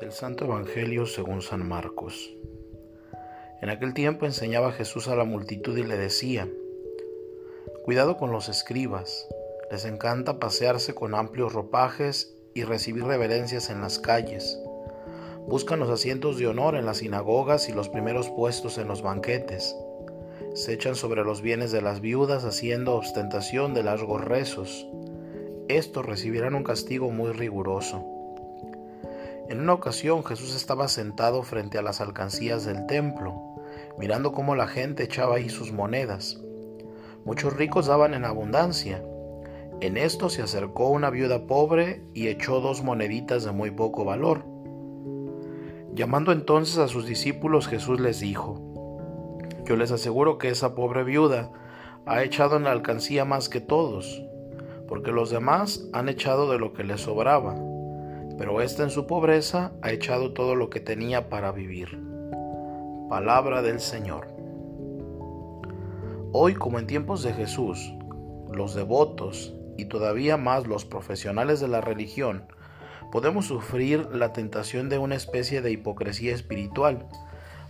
Del Santo Evangelio según San Marcos. En aquel tiempo enseñaba Jesús a la multitud y le decía, Cuidado con los escribas, les encanta pasearse con amplios ropajes y recibir reverencias en las calles. Buscan los asientos de honor en las sinagogas y los primeros puestos en los banquetes. Se echan sobre los bienes de las viudas haciendo ostentación de largos rezos. Estos recibirán un castigo muy riguroso. En una ocasión Jesús estaba sentado frente a las alcancías del templo, mirando cómo la gente echaba ahí sus monedas. Muchos ricos daban en abundancia. En esto se acercó una viuda pobre y echó dos moneditas de muy poco valor. Llamando entonces a sus discípulos, Jesús les dijo, Yo les aseguro que esa pobre viuda ha echado en la alcancía más que todos, porque los demás han echado de lo que les sobraba pero ésta en su pobreza ha echado todo lo que tenía para vivir. Palabra del Señor. Hoy, como en tiempos de Jesús, los devotos y todavía más los profesionales de la religión podemos sufrir la tentación de una especie de hipocresía espiritual,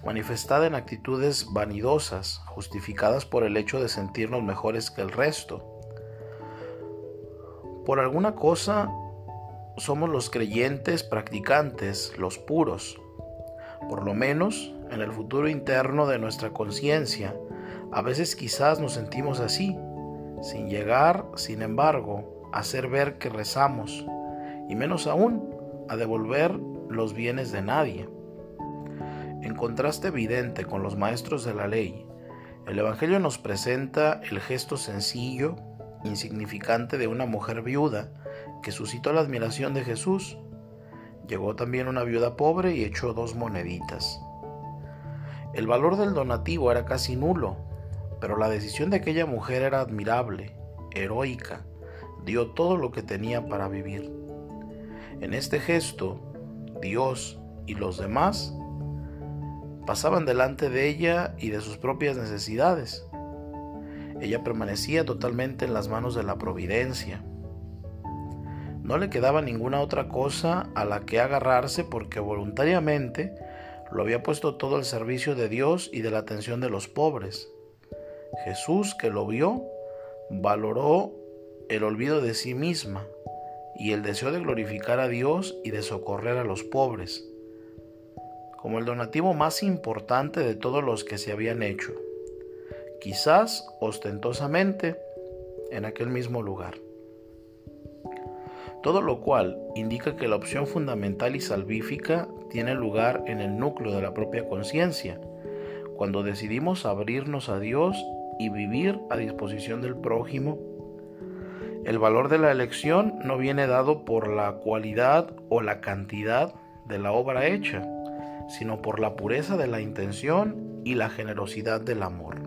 manifestada en actitudes vanidosas, justificadas por el hecho de sentirnos mejores que el resto. Por alguna cosa somos los creyentes practicantes, los puros. Por lo menos en el futuro interno de nuestra conciencia, a veces quizás nos sentimos así, sin llegar, sin embargo, a hacer ver que rezamos, y menos aún a devolver los bienes de nadie. En contraste evidente con los maestros de la ley, el Evangelio nos presenta el gesto sencillo, insignificante de una mujer viuda que suscitó la admiración de Jesús. Llegó también una viuda pobre y echó dos moneditas. El valor del donativo era casi nulo, pero la decisión de aquella mujer era admirable, heroica, dio todo lo que tenía para vivir. En este gesto, Dios y los demás pasaban delante de ella y de sus propias necesidades. Ella permanecía totalmente en las manos de la providencia. No le quedaba ninguna otra cosa a la que agarrarse porque voluntariamente lo había puesto todo al servicio de Dios y de la atención de los pobres. Jesús, que lo vio, valoró el olvido de sí misma y el deseo de glorificar a Dios y de socorrer a los pobres, como el donativo más importante de todos los que se habían hecho, quizás ostentosamente en aquel mismo lugar todo lo cual indica que la opción fundamental y salvífica tiene lugar en el núcleo de la propia conciencia, cuando decidimos abrirnos a Dios y vivir a disposición del prójimo. El valor de la elección no viene dado por la cualidad o la cantidad de la obra hecha, sino por la pureza de la intención y la generosidad del amor.